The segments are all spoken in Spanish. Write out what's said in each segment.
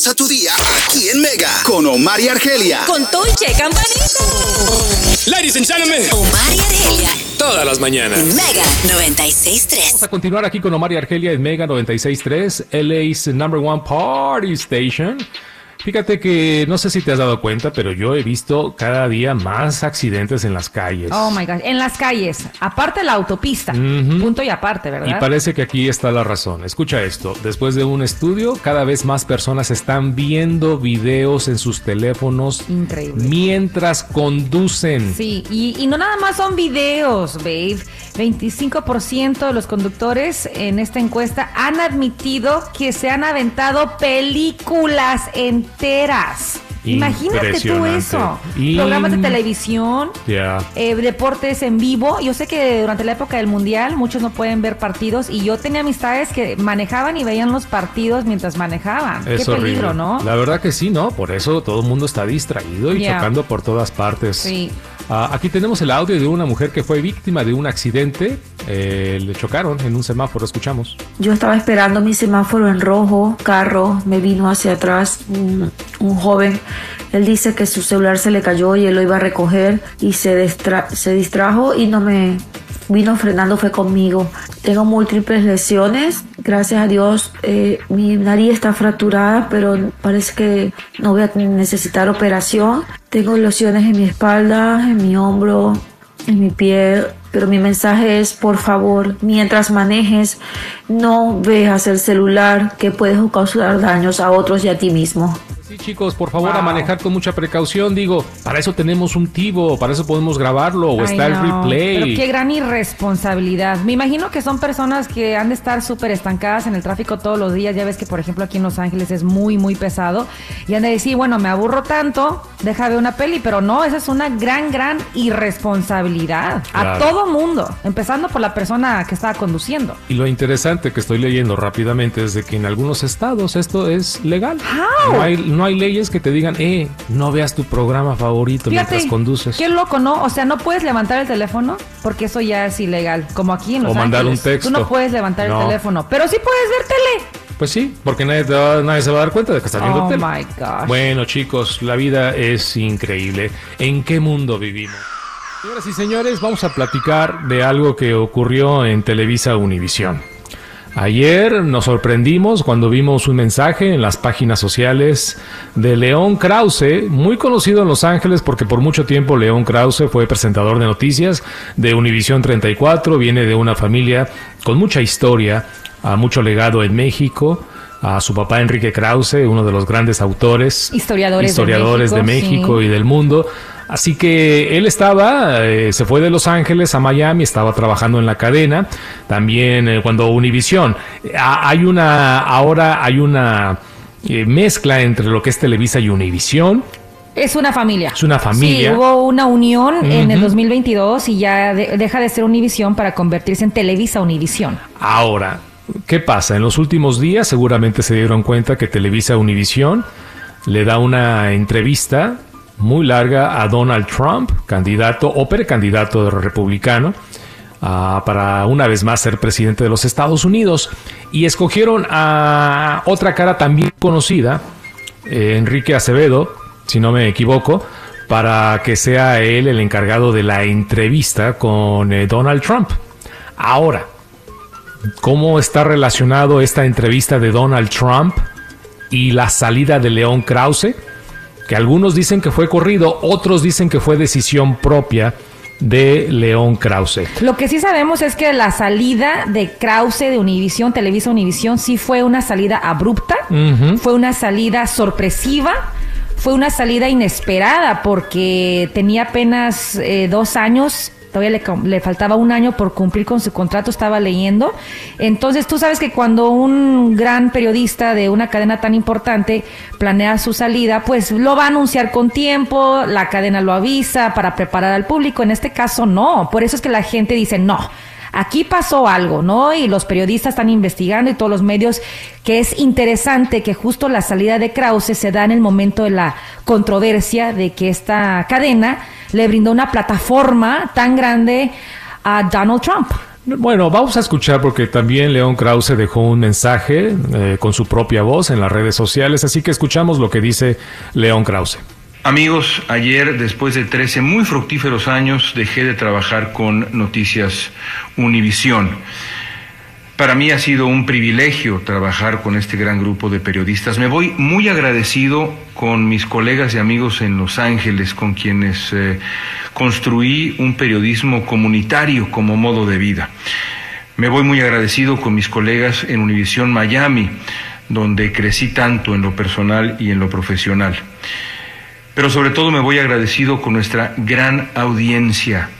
Comienza tu día aquí en Mega con Omar y Argelia. Con Toiche Campanita. Ladies and gentlemen, Omar y Argelia. todas las mañanas. Mega 96.3. Vamos a continuar aquí con Omar y Argelia en Mega 96.3, LA's number one party station. Fíjate que no sé si te has dado cuenta, pero yo he visto cada día más accidentes en las calles. Oh my gosh, en las calles, aparte la autopista, Ujú. punto y aparte, Y ¿verdad? parece que aquí está la razón. Escucha esto. Después de un estudio, cada vez más personas están viendo videos en sus teléfonos Increíble. mientras conducen. Sí, y, y no nada más son videos, babe. 25% de los conductores en esta encuesta han admitido que se han aventado películas enteras. Imagínate tú eso. Programas de televisión, eh, deportes en vivo. Yo sé que durante la época del mundial muchos no pueden ver partidos y yo tenía amistades que manejaban y veían los partidos mientras manejaban. Es Qué horrible. peligro, ¿no? La verdad que sí, ¿no? Por eso todo el mundo está distraído y Ya. chocando por todas partes. Sí. Ah, aquí tenemos el audio de una mujer que fue víctima de un accidente. Eh, le chocaron en un semáforo, escuchamos. Yo estaba esperando mi semáforo en rojo, carro, me vino hacia atrás un, joven. Él dice que su celular se le cayó y él lo iba a recoger y se distrajo y no me vino frenando, fue conmigo. Tengo múltiples lesiones, gracias a Dios eh, mi nariz está fracturada, pero parece que no voy a necesitar operación. Tengo lesiones en mi espalda, en mi hombro, en mi pie, pero mi mensaje es, por favor, mientras manejes, no veas el celular que puedes causar daños a otros y a ti mismo. Sí, chicos, por favor, a Wow. manejar con mucha precaución. Digo, para eso tenemos un tivo, para eso podemos grabarlo, o Ay, está el replay. Pero qué gran irresponsabilidad. Me imagino que son personas que han de estar súper estancadas en el tráfico todos los días. Ya ves que, por ejemplo, aquí en Los Ángeles es muy, muy pesado. Y han de decir, bueno, me aburro tanto, deja ver una peli. Pero no, esa es una gran, gran irresponsabilidad. A Claro. todo mundo. Empezando por la persona que estaba conduciendo. Y lo interesante que estoy leyendo rápidamente es de que en algunos estados esto es legal. How? No hay, no hay leyes que te digan, eh, no veas tu programa favorito mientras conduces. qué loco, ¿no? O sea, no puedes levantar el teléfono porque eso ya es ilegal. Como aquí en Los O mandar Ángeles. un texto. Tú no puedes levantar No. el teléfono, pero sí puedes ver tele. Pues sí, porque nadie, te va- nadie se va a dar cuenta de que estás viendo Oh tele. my gosh. Bueno, chicos, la vida es increíble. ¿En qué mundo vivimos? Señoras y señores, vamos a platicar de algo que ocurrió en Televisa Univisión. Ayer nos sorprendimos cuando vimos un mensaje en las páginas sociales de León Krause, muy conocido en Los Ángeles porque por mucho tiempo León Krause fue presentador de noticias de Univisión 34, viene de una familia con mucha historia, a mucho legado en México, a su papá Enrique Krause, uno de los grandes autores, Historiadores de historiadores de México, México sí. y del mundo. Así que él estaba, eh, se fue de Los Ángeles a Miami, estaba trabajando en la cadena. También eh, cuando Univisión, eh, ha- hay una, ahora hay una eh, mezcla entre lo que es Televisa y Univisión. Es una familia. Es una familia. Sí, hubo una unión en el Ujú. 2022 y ya de- deja de ser Univisión para convertirse en Televisa Univisión. Ahora, ¿qué pasa? En los últimos días seguramente se dieron cuenta que Televisa Univisión le da una entrevista muy larga a Donald Trump, candidato o precandidato republicano, ah, para una vez más ser presidente de los Estados Unidos. Y escogieron a otra cara también conocida, eh, Enrique Acevedo, si no me equivoco, para que sea él el encargado de la entrevista con eh, Donald Trump. Ahora, ¿cómo está relacionado esta entrevista de Donald Trump y la salida de León Krause? Que algunos dicen que fue corrido, otros dicen que fue decisión propia de León Krause. Lo que sí sabemos es que la salida de Krause de Univisión, Televisa Univisión, sí fue una salida abrupta, fue una salida sorpresiva, fue una salida inesperada porque tenía apenas eh, dos años. Todavía le, faltaba un año por cumplir con su contrato, estaba leyendo. Entonces, tú sabes que cuando un gran periodista de una cadena tan importante planea su salida, pues lo va a anunciar con tiempo, la cadena lo avisa para preparar al público. En este caso, no. Por eso es que la gente dice, no, aquí pasó algo, ¿no? Y los periodistas están investigando y todos los medios, que es interesante que justo la salida de Krause se da en el momento de la controversia de que esta cadena le brindó una plataforma tan grande a Donald Trump. Bueno, vamos a escuchar porque también León Krause dejó un mensaje eh, con su propia voz en las redes sociales, así que escuchamos lo que dice León Krause. Amigos, ayer, después de 13 muy fructíferos años, dejé de trabajar con Noticias Univisión. Para mí ha sido un privilegio trabajar con este gran grupo de periodistas. Me voy muy agradecido con mis colegas y amigos en Los Ángeles, con quienes eh, construí un periodismo comunitario como modo de vida. Me voy muy agradecido con mis colegas en Univisión Miami, donde crecí tanto en lo personal y en lo profesional. Pero sobre todo me voy agradecido con nuestra gran audiencia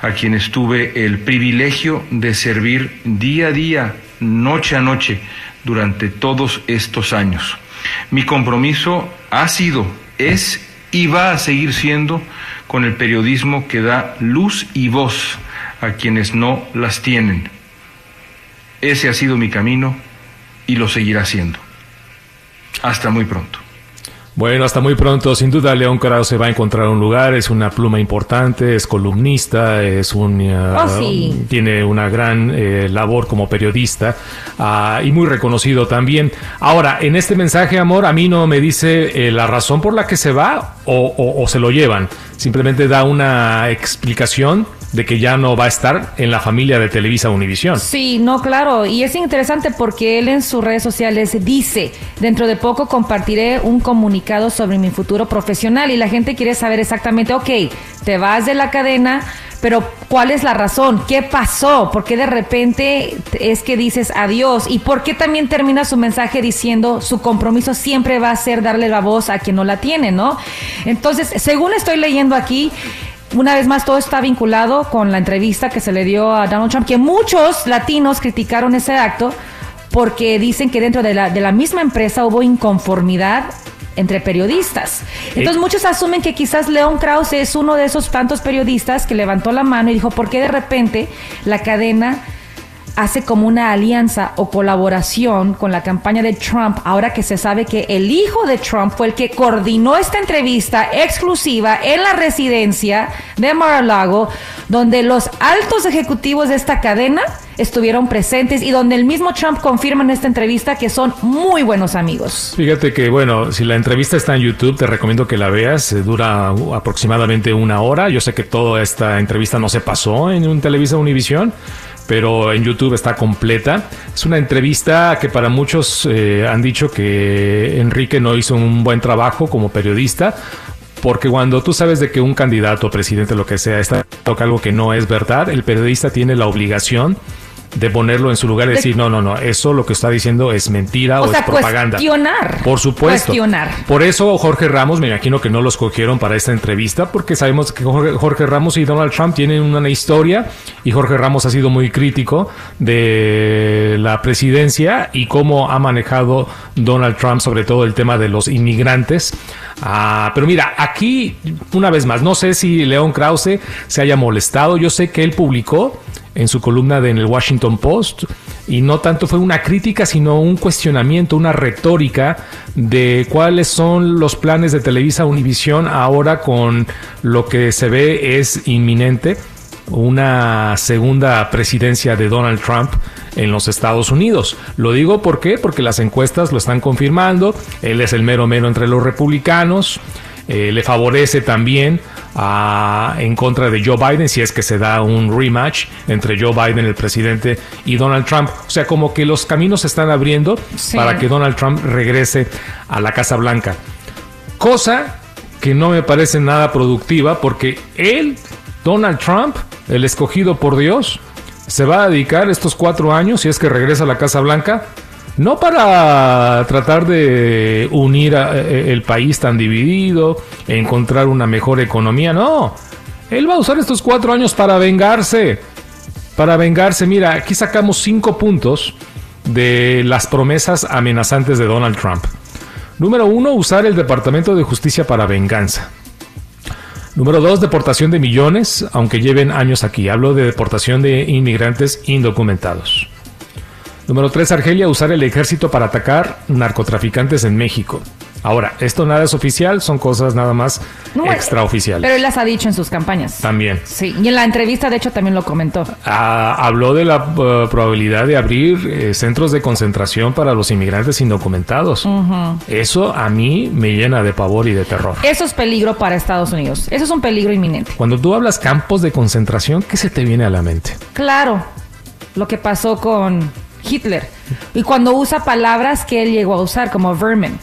a quienes tuve el privilegio de servir día a día, noche a noche, durante todos estos años. Mi compromiso ha sido, es y va a seguir siendo con el periodismo que da luz y voz a quienes no las tienen. Ese ha sido mi camino y lo seguirá siendo. Hasta muy pronto. Bueno, hasta muy pronto. Sin duda, León Krause va a encontrar un lugar. Es una pluma importante, es columnista, es un Oh, sí. tiene una gran eh, labor como periodista ah, y muy reconocido también. Ahora, en este mensaje, amor, a mí no me dice eh, la razón por la que se va o, o- o se lo llevan. Simplemente da una explicación de que ya no va a estar en la familia de Televisa Univisión. Sí, no, claro. Y es interesante porque él en sus redes sociales dice, dentro de poco compartiré un comunicado sobre mi futuro profesional y la gente quiere saber exactamente, ok, te vas de la cadena, pero ¿cuál es la razón? ¿Qué pasó? ¿Por qué de repente es que dices adiós? ¿Y por qué también termina su mensaje diciendo su compromiso siempre va a ser darle la voz a quien no la tiene, ¿no? Entonces, según estoy leyendo aquí, una vez más, todo está vinculado con la entrevista que se le dio a Donald Trump, que muchos latinos criticaron ese acto porque dicen que dentro de la, de la misma empresa hubo inconformidad entre periodistas. Entonces muchos asumen que quizás León Krause es uno de esos tantos periodistas que levantó la mano y dijo, ¿por qué de repente la cadena hace como una alianza o colaboración con la campaña de Trump, ahora que se sabe que el hijo de Trump fue el que coordinó esta entrevista exclusiva en la residencia de Mar-a-Lago, donde los altos ejecutivos de esta cadena estuvieron presentes y donde el mismo Trump confirma en esta entrevista que son muy buenos amigos. Fíjate que, bueno, si la entrevista está en YouTube, te recomiendo que la veas. Eh, Dura uh, aproximadamente una hora. Yo sé que toda esta entrevista no se pasó en un Televisa Univisión, pero en YouTube está completa. Es una entrevista que para muchos eh, han dicho que Enrique no hizo un buen trabajo como periodista. Porque cuando tú sabes de que un candidato, presidente, lo que sea, está toca algo que no es verdad, el periodista tiene la obligación de ponerlo en su lugar y De- decir, no, no, no, eso lo que está diciendo es mentira o, O sea, es propaganda. cuestionar. Por supuesto. Cuestionar. Por eso Jorge Ramos, me imagino que no los cogieron para esta entrevista, porque sabemos que Jorge, Jorge Ramos y Donald Trump tienen una historia y Jorge Ramos ha sido muy crítico de la presidencia y cómo ha manejado Donald Trump sobre todo el tema de los inmigrantes. Ah, pero mira, aquí una vez más, no sé si León Krause se haya molestado, yo sé que él publicó en su columna de, en el Washington Post y no tanto fue una crítica sino un cuestionamiento, una retórica de cuáles son los planes de Televisa Univisión ahora con lo que se ve es inminente una segunda presidencia de Donald Trump en los Estados Unidos. Lo digo ¿por qué? porque las encuestas lo están confirmando, él es el mero mero entre los republicanos, eh, le favorece también a- en contra de Joe Biden si es que se da un rematch entre Joe Biden, el presidente, y Donald Trump. O sea, como que los caminos se están abriendo Sí. para que Donald Trump regrese a la Casa Blanca. Cosa que no me parece nada productiva porque él, Donald Trump, el escogido por Dios, se va a dedicar estos cuatro años, si es que regresa a la Casa Blanca, no para tratar de unir a- eh, el país tan dividido, encontrar una mejor economía, no. Él va a usar estos cuatro años para vengarse. Para vengarse, mira, aquí sacamos cinco puntos de las promesas amenazantes de Donald Trump. Número uno, usar el Departamento de Justicia para venganza. Número dos, deportación de millones, aunque lleven años aquí. Hablo de deportación de inmigrantes indocumentados. Número tres, Argelia, usar el ejército para atacar narcotraficantes en México. Ahora, esto nada es oficial, son cosas nada más No, extraoficiales. Pero él las ha dicho en sus campañas. También. Sí, y en la entrevista, de hecho, también lo comentó. Ah, habló de la eh, probabilidad de abrir eh, centros de concentración para los inmigrantes indocumentados. Eso a mí me llena de pavor y de terror. Eso es peligro para Estados Unidos. Eso es un peligro inminente. Cuando tú hablas campos de concentración, ¿qué se te viene a la mente? Claro, lo que pasó con Hitler. Y cuando usa palabras que él llegó a usar, como vermin,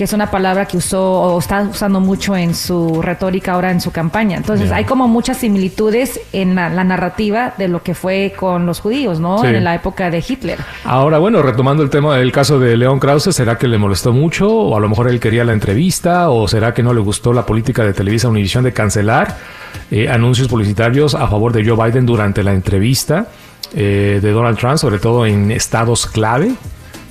que es una palabra que usó o está usando mucho en su retórica ahora en su campaña. Entonces hay como muchas similitudes en la, la narrativa de lo que fue con los judíos, ¿no? Sí. En la época de Hitler. Ahora, bueno, retomando el tema del caso de León Krause, ¿será que le molestó mucho? ¿O a lo mejor él quería la entrevista? ¿O será que no le gustó la política de Televisa Univisión de cancelar eh, anuncios publicitarios a favor de Joe Biden durante la entrevista eh, de Donald Trump, sobre todo en estados clave?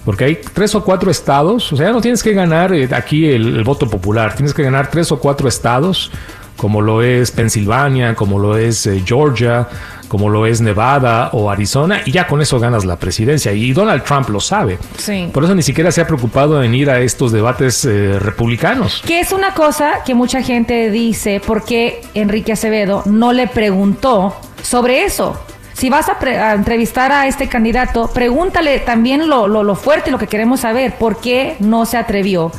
Porque hay tres o cuatro estados, o sea, no tienes que ganar eh, aquí el, el voto popular, tienes que ganar tres o cuatro estados, como lo es Pensilvania, como lo es eh, Georgia, como lo es Nevada o Arizona, y ya con eso ganas la presidencia. Y Donald Trump lo sabe. Sí. Por eso ni siquiera se ha preocupado en ir a estos debates eh, republicanos. Que es una cosa que mucha gente dice, ¿por qué Enrique Acevedo no le preguntó sobre eso? Si vas a, pre- a entrevistar a este candidato, pregúntale también lo, lo, lo fuerte, lo que queremos saber, ¿por qué no se atrevió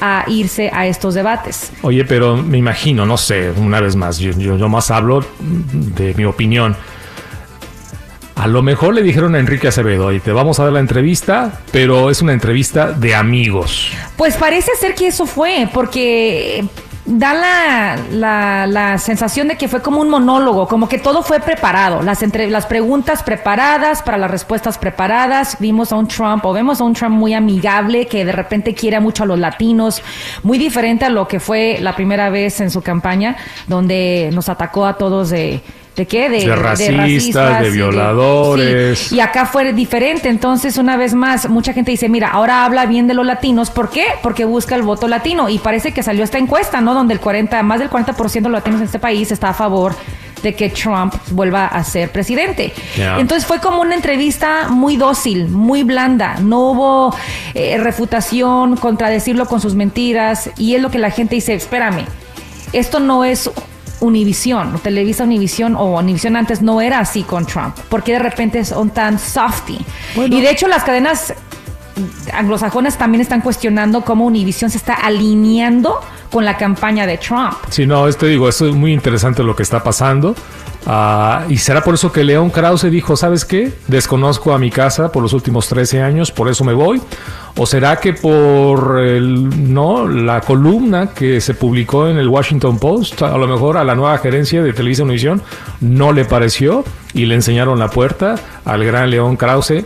a irse a estos debates? Oye, pero me imagino, no sé, una vez más, yo, yo, yo más hablo de mi opinión. A lo mejor le dijeron a Enrique Acevedo, y te vamos a dar la entrevista, pero es una entrevista de amigos. Pues parece ser que eso fue, porque da la, la, la sensación de que fue como un monólogo, como que todo fue preparado, las, entre, las preguntas preparadas para las respuestas preparadas. Vimos a un Trump, o vemos a un Trump muy amigable, que de repente quiere mucho a los latinos, muy diferente a lo que fue la primera vez en su campaña, donde nos atacó a todos de... ¿De qué? De racistas, de y violadores. sí. Y acá fue diferente. Entonces, una vez más, mucha gente dice, mira, ahora habla bien de los latinos. ¿Por qué? Porque busca el voto latino. Y parece que salió esta encuesta, ¿no? Donde el 40, más del 40% de los latinos en este país está a favor de que Trump vuelva a ser presidente. Entonces fue como una entrevista muy dócil, muy blanda. No hubo eh, refutación, contradecirlo con sus mentiras. Y es lo que la gente dice, espérame, esto no es Univisión, Televisa Univisión o Univisión antes no era así con Trump, porque de repente son tan softy. Y de hecho las cadenas anglosajonas también están cuestionando cómo Univisión se está alineando con la campaña de Trump. Sí, no, este digo, eso es muy interesante lo que está pasando. Ah, y será por eso que León Krause dijo, ¿sabes qué? Desconozco a mi casa por los últimos 13 años, por eso me voy. ¿O será que por no, la columna que se publicó en el Washington Post, a lo mejor a la nueva gerencia de Televisa Univisión no le pareció y le enseñaron la puerta al gran León Krause?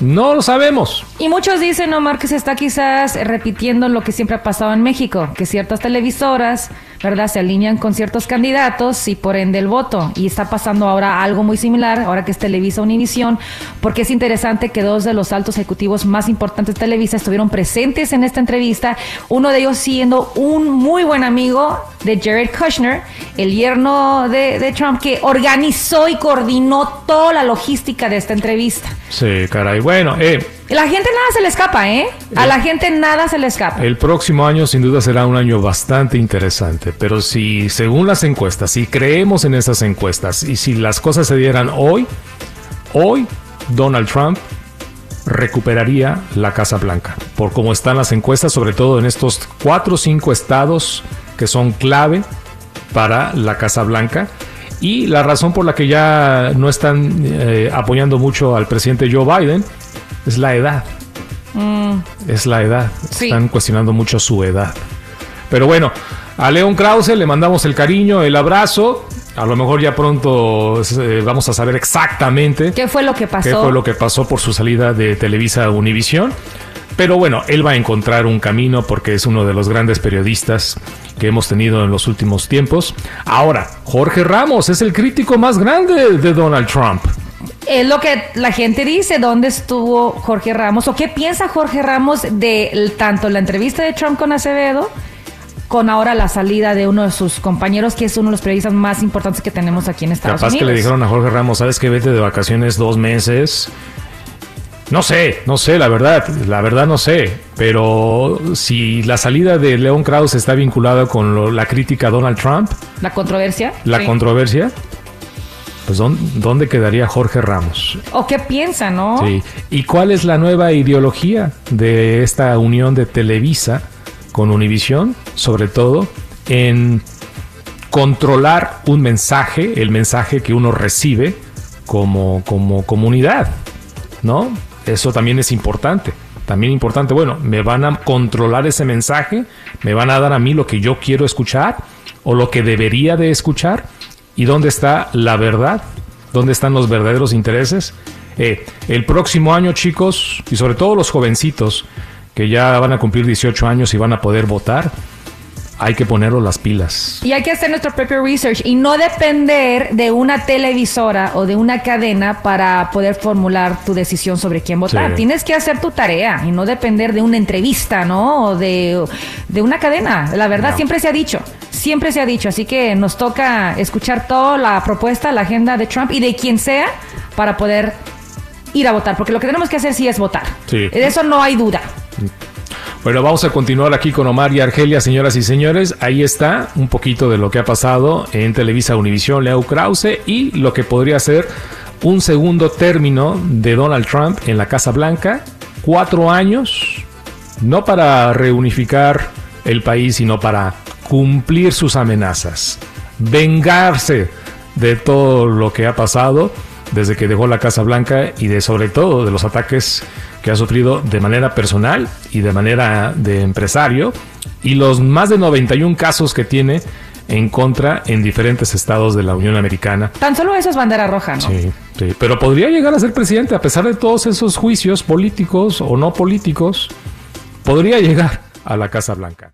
No lo sabemos. Y muchos dicen, Omar, que se está quizás repitiendo lo que siempre ha pasado en México, que ciertas televisoras, ¿verdad?, se alinean con ciertos candidatos y por ende el voto. Y está pasando ahora algo muy similar, ahora que es Televisa Univisión, porque es interesante que dos de los altos ejecutivos más importantes de Televisa estuvieron presentes en esta entrevista, uno de ellos siendo un muy buen amigo de Jared Kushner, el yerno de, de Trump, que organizó y coordinó toda la logística de esta entrevista. Sí, caray. Bueno, eh, La gente nada se le escapa, ¿eh? A la gente nada se le escapa. El próximo año sin duda será un año bastante interesante, pero si según las encuestas, si creemos en esas encuestas y si las cosas se dieran hoy, hoy Donald Trump recuperaría la Casa Blanca, por cómo están las encuestas, sobre todo en estos cuatro o cinco estados que son clave para la Casa Blanca. Y la razón por la que ya no están eh, apoyando mucho al presidente Joe Biden es la edad. Es la edad. Sí. Están cuestionando mucho su edad. Pero bueno, a León Krause le mandamos el cariño, el abrazo. A lo mejor ya pronto eh, vamos a saber exactamente ¿Qué fue lo que pasó? qué fue lo que pasó por su salida de Televisa a Univisión. Pero bueno, él va a encontrar un camino porque es uno de los grandes periodistas que hemos tenido en los últimos tiempos. Ahora, Jorge Ramos es el crítico más grande de Donald Trump. Es lo que la gente dice, ¿dónde estuvo Jorge Ramos? ¿O qué piensa Jorge Ramos de tanto la entrevista de Trump con Acevedo, con ahora la salida de uno de sus compañeros, que es uno de los periodistas más importantes que tenemos aquí en Estados Capaz Unidos? que le dijeron a Jorge Ramos, sabes que vete de vacaciones dos meses No sé, no sé, la verdad, la verdad no sé, pero si la salida de León Krause está vinculada con lo- la crítica a Donald Trump, La controversia. la Sí. controversia, pues ¿dón- ¿dónde quedaría Jorge Ramos? ¿O qué piensa, no? Sí. ¿Y cuál es la nueva ideología de esta unión de Televisa con Univisión? Sobre todo en controlar un mensaje, el mensaje que uno recibe como, como comunidad, ¿no? Eso también es importante. También importante, bueno, me van a controlar ese mensaje, me van a dar a mí lo que yo quiero escuchar o lo que debería de escuchar y dónde está la verdad, dónde están los verdaderos intereses. Eh, el próximo año, chicos, y sobre todo los jovencitos que ya van a cumplir 18 años y van a poder votar, hay que ponerlos las pilas. Y hay que hacer nuestro propio research y no depender de una televisora o de una cadena para poder formular tu decisión sobre quién votar. Sí. Tienes que hacer tu tarea y no depender de una entrevista, ¿no? O de, de una cadena. La verdad, No. siempre se ha dicho. Siempre se ha dicho. Así que nos toca escuchar toda la propuesta, la agenda de Trump y de quien sea para poder ir a votar. Porque lo que tenemos que hacer sí es votar. Sí. De eso no hay duda. Bueno, vamos a continuar aquí con Omar y Argelia, señoras y señores. Ahí está un poquito de lo que ha pasado en Televisa Univisión, Leo Krause y lo que podría ser un segundo término de Donald Trump en la Casa Blanca. Cuatro años, no para reunificar el país, sino para cumplir sus amenazas, vengarse de todo lo que ha pasado desde que dejó la Casa Blanca y de sobre todo de los ataques que ha sufrido de manera personal y de manera de empresario y los más de 91 casos que tiene en contra en diferentes estados de la Unión Americana. Tan solo eso es bandera roja, ¿no? Sí, sí, pero podría llegar a ser presidente a pesar de todos esos juicios políticos o no políticos, podría llegar a la Casa Blanca.